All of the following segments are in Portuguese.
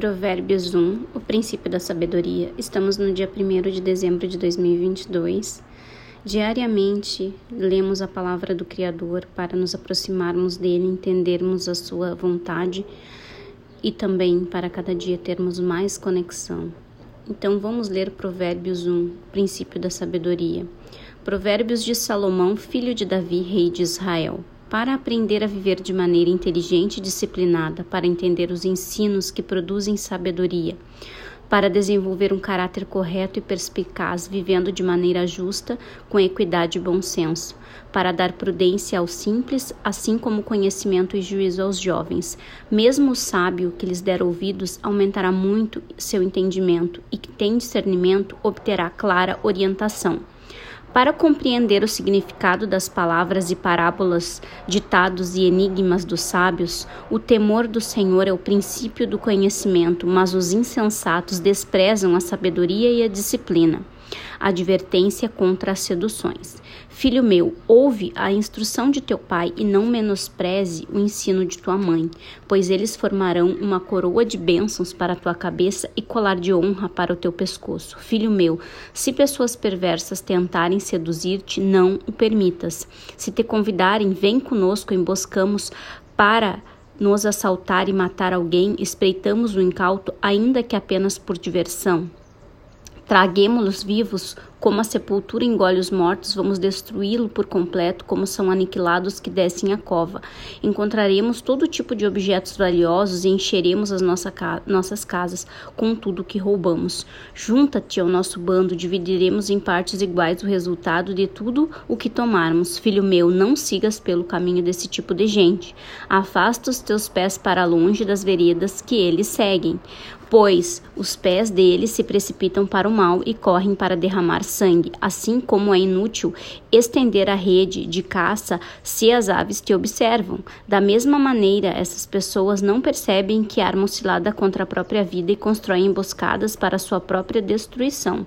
Provérbios 1, o princípio da sabedoria. Estamos no dia 1 de dezembro de 2022. Diariamente lemos a palavra do Criador para nos aproximarmos dele, entendermos a sua vontade e também para cada dia termos mais conexão. Então vamos ler Provérbios 1, princípio da sabedoria. Provérbios de Salomão, filho de Davi, rei de Israel para aprender a viver de maneira inteligente e disciplinada, para entender os ensinos que produzem sabedoria, para desenvolver um caráter correto e perspicaz, vivendo de maneira justa, com equidade e bom senso, para dar prudência aos simples, assim como conhecimento e juízo aos jovens. Mesmo o sábio que lhes der ouvidos aumentará muito seu entendimento, e que tem discernimento obterá clara orientação. Para compreender o significado das palavras e parábolas, ditados e enigmas dos sábios, o temor do Senhor é o princípio do conhecimento, mas os insensatos desprezam a sabedoria e a disciplina advertência contra as seduções. Filho meu, ouve a instrução de teu pai e não menospreze o ensino de tua mãe, pois eles formarão uma coroa de bênçãos para a tua cabeça e colar de honra para o teu pescoço. Filho meu, se pessoas perversas tentarem seduzir-te, não o permitas. Se te convidarem, vem conosco, emboscamos para nos assaltar e matar alguém, espreitamos o incauto, ainda que apenas por diversão. Traguemo-los vivos, como a sepultura engole os mortos, vamos destruí-lo por completo, como são aniquilados que descem a cova. Encontraremos todo tipo de objetos valiosos e encheremos as nossa ca nossas casas com tudo que roubamos. Junta-te ao nosso bando, dividiremos em partes iguais o resultado de tudo o que tomarmos. Filho meu, não sigas pelo caminho desse tipo de gente. Afasta os teus pés para longe das veredas que eles seguem pois os pés deles se precipitam para o mal e correm para derramar sangue, assim como é inútil estender a rede de caça se as aves te observam. Da mesma maneira, essas pessoas não percebem que armam cilada contra a própria vida e constroem emboscadas para sua própria destruição.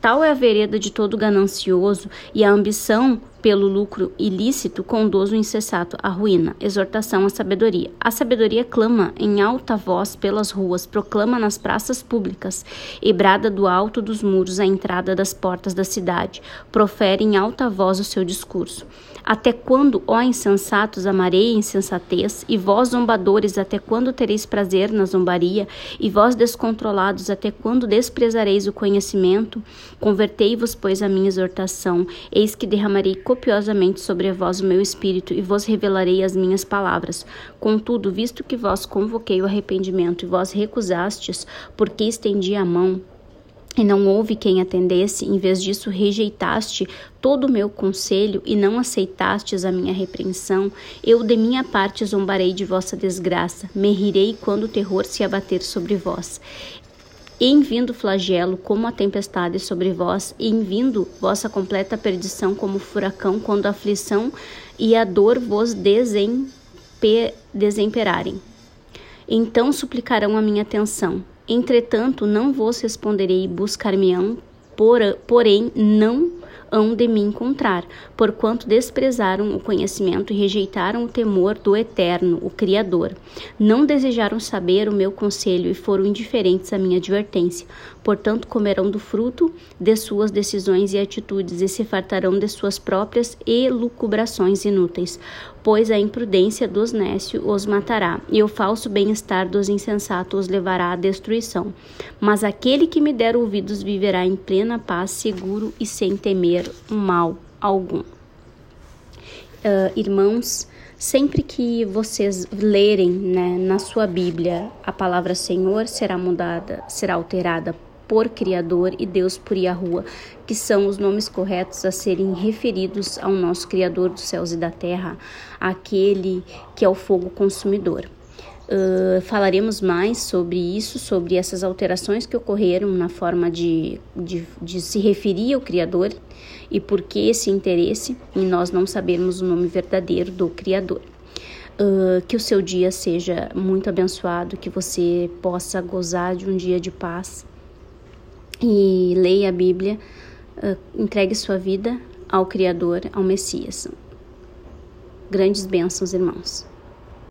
Tal é a vereda de todo ganancioso e a ambição pelo lucro ilícito conduz o incessato à ruína. Exortação à sabedoria. A sabedoria clama em alta voz pelas ruas, proclama nas praças públicas e brada do alto dos muros à entrada das portas da cidade. Profere em alta voz o seu discurso. Até quando, ó insensatos, amarei a insensatez? E vós, zombadores, até quando tereis prazer na zombaria? E vós, descontrolados, até quando desprezareis o conhecimento? Convertei-vos, pois, à minha exortação. Eis que derramarei copiosamente sobre vós o meu espírito e vos revelarei as minhas palavras. Contudo, visto que vós convoquei o arrependimento e vós recusastes, porque estendi a mão, e não houve quem atendesse, em vez disso rejeitaste todo o meu conselho e não aceitastes a minha repreensão, eu de minha parte zombarei de vossa desgraça, me rirei quando o terror se abater sobre vós. Em vindo flagelo como a tempestade sobre vós, e em vindo vossa completa perdição como furacão, quando a aflição e a dor vos desemperarem. Então suplicarão a minha atenção. Entretanto, não vos responderei, buscar-me-ão, porém não hão de me encontrar, porquanto desprezaram o conhecimento e rejeitaram o temor do Eterno, o Criador. Não desejaram saber o meu conselho e foram indiferentes à minha advertência. Portanto, comerão do fruto de suas decisões e atitudes e se fartarão de suas próprias elucubrações inúteis. Pois a imprudência dos nécios os matará, e o falso bem-estar dos insensatos os levará à destruição. Mas aquele que me der ouvidos viverá em plena paz, seguro e sem temer mal algum. Uh, irmãos, sempre que vocês lerem né, na sua Bíblia a palavra Senhor será mudada, será alterada por Criador e Deus por Yahuwah, que são os nomes corretos a serem referidos ao nosso Criador dos céus e da terra, aquele que é o fogo consumidor. Uh, falaremos mais sobre isso, sobre essas alterações que ocorreram na forma de, de, de, se referir ao Criador e por que esse interesse em nós não sabermos o nome verdadeiro do Criador. Uh, que o seu dia seja muito abençoado, que você possa gozar de um dia de paz e leia a Bíblia, uh, entregue sua vida ao Criador, ao Messias. Grandes bênçãos, irmãos.